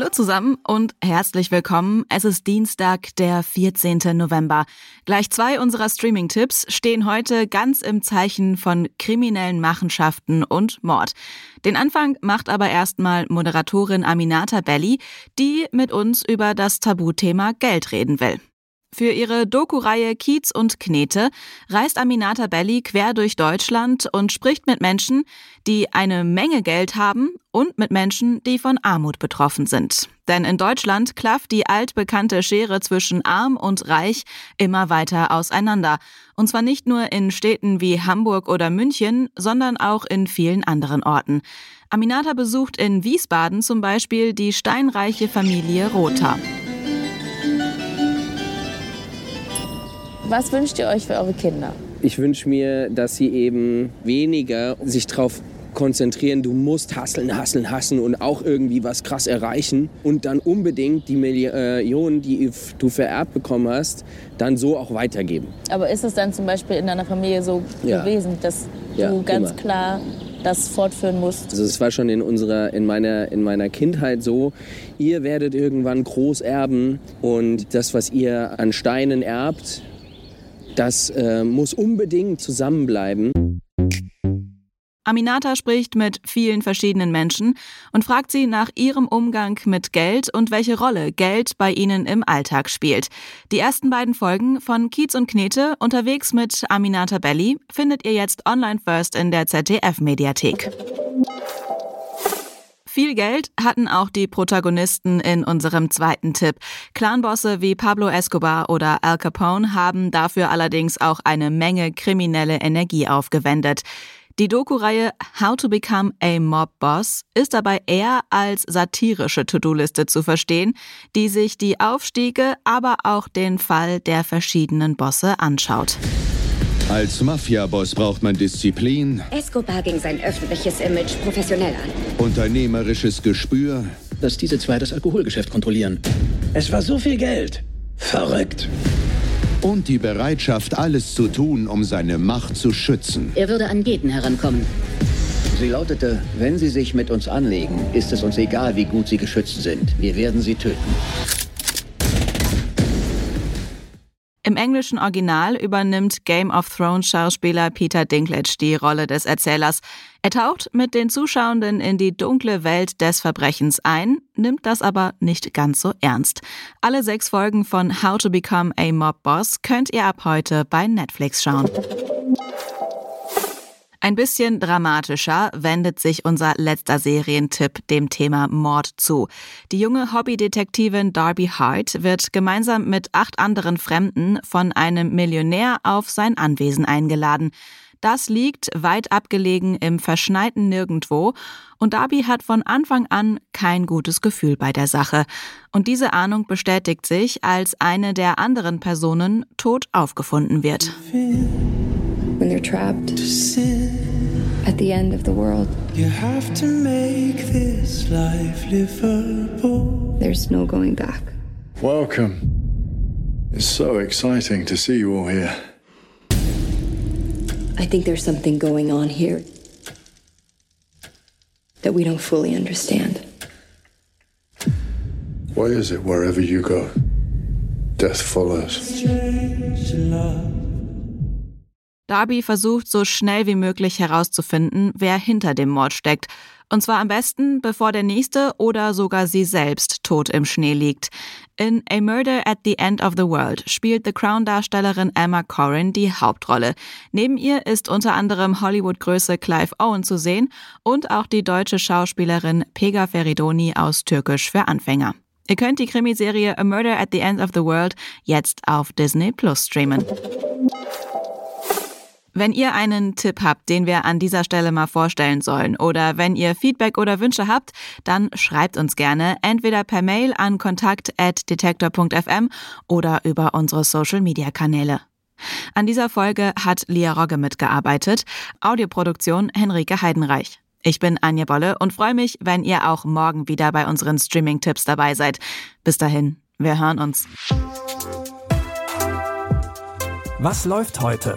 Hallo zusammen und herzlich willkommen. Es ist Dienstag, der 14. November. Gleich zwei unserer Streaming-Tipps stehen heute ganz im Zeichen von kriminellen Machenschaften und Mord. Den Anfang macht aber erstmal Moderatorin Aminata Belli, die mit uns über das Tabuthema Geld reden will. Für ihre Doku-Reihe Kiez und Knete reist Aminata Belli quer durch Deutschland und spricht mit Menschen, die eine Menge Geld haben und mit Menschen, die von Armut betroffen sind. Denn in Deutschland klafft die altbekannte Schere zwischen arm und reich immer weiter auseinander. Und zwar nicht nur in Städten wie Hamburg oder München, sondern auch in vielen anderen Orten. Aminata besucht in Wiesbaden zum Beispiel die steinreiche Familie Rother. Was wünscht ihr euch für eure Kinder? Ich wünsche mir, dass sie eben weniger sich darauf konzentrieren, du musst hasseln, hasseln, hasseln und auch irgendwie was krass erreichen und dann unbedingt die Millionen, die du vererbt bekommen hast, dann so auch weitergeben. Aber ist es dann zum Beispiel in deiner Familie so ja. gewesen, dass ja, du ganz immer. klar das fortführen musst? Also es war schon in unserer, in meiner, in meiner Kindheit so, ihr werdet irgendwann groß erben und das, was ihr an Steinen erbt, das äh, muss unbedingt zusammenbleiben. Aminata spricht mit vielen verschiedenen Menschen und fragt sie nach ihrem Umgang mit Geld und welche Rolle Geld bei ihnen im Alltag spielt. Die ersten beiden Folgen von Kiez und Knete unterwegs mit Aminata Belli findet ihr jetzt online first in der ZDF-Mediathek. Viel Geld hatten auch die Protagonisten in unserem zweiten Tipp. Clanbosse wie Pablo Escobar oder Al Capone haben dafür allerdings auch eine Menge kriminelle Energie aufgewendet. Die Doku-Reihe How to Become a Mob Boss ist dabei eher als satirische To-Do-Liste zu verstehen, die sich die Aufstiege, aber auch den Fall der verschiedenen Bosse anschaut. Als Mafia-Boss braucht man Disziplin. Escobar ging sein öffentliches Image professionell an. Unternehmerisches Gespür. Dass diese zwei das Alkoholgeschäft kontrollieren. Es war so viel Geld. Verrückt. Und die Bereitschaft, alles zu tun, um seine Macht zu schützen. Er würde an jeden herankommen. Sie lautete, wenn Sie sich mit uns anlegen, ist es uns egal, wie gut Sie geschützt sind. Wir werden Sie töten. Englischen Original übernimmt Game of Thrones Schauspieler Peter Dinklage die Rolle des Erzählers. Er taucht mit den Zuschauenden in die dunkle Welt des Verbrechens ein, nimmt das aber nicht ganz so ernst. Alle sechs Folgen von How to Become a Mob Boss könnt ihr ab heute bei Netflix schauen. Ein bisschen dramatischer wendet sich unser letzter Serientipp dem Thema Mord zu. Die junge Hobbydetektivin Darby Hart wird gemeinsam mit acht anderen Fremden von einem Millionär auf sein Anwesen eingeladen. Das liegt weit abgelegen im verschneiten Nirgendwo und Darby hat von Anfang an kein gutes Gefühl bei der Sache. Und diese Ahnung bestätigt sich, als eine der anderen Personen tot aufgefunden wird. When they're trapped at the end of the world. You have to make this life livable. There's no going back. Welcome. It's so exciting to see you all here. I think there's something going on here that we don't fully understand. Why is it wherever you go, death follows? Darby versucht so schnell wie möglich herauszufinden, wer hinter dem Mord steckt. Und zwar am besten, bevor der nächste oder sogar sie selbst tot im Schnee liegt. In A Murder at the End of the World spielt The Crown-Darstellerin Emma Corrin die Hauptrolle. Neben ihr ist unter anderem Hollywood-Größe Clive Owen zu sehen und auch die deutsche Schauspielerin Pega Feridoni aus Türkisch für Anfänger. Ihr könnt die Krimiserie A Murder at the End of the World jetzt auf Disney Plus streamen. Wenn ihr einen Tipp habt, den wir an dieser Stelle mal vorstellen sollen, oder wenn ihr Feedback oder Wünsche habt, dann schreibt uns gerne entweder per Mail an kontakt.detektor.fm oder über unsere Social-Media-Kanäle. An dieser Folge hat Lia Rogge mitgearbeitet, Audioproduktion Henrike Heidenreich. Ich bin Anja Bolle und freue mich, wenn ihr auch morgen wieder bei unseren Streaming-Tipps dabei seid. Bis dahin, wir hören uns. Was läuft heute?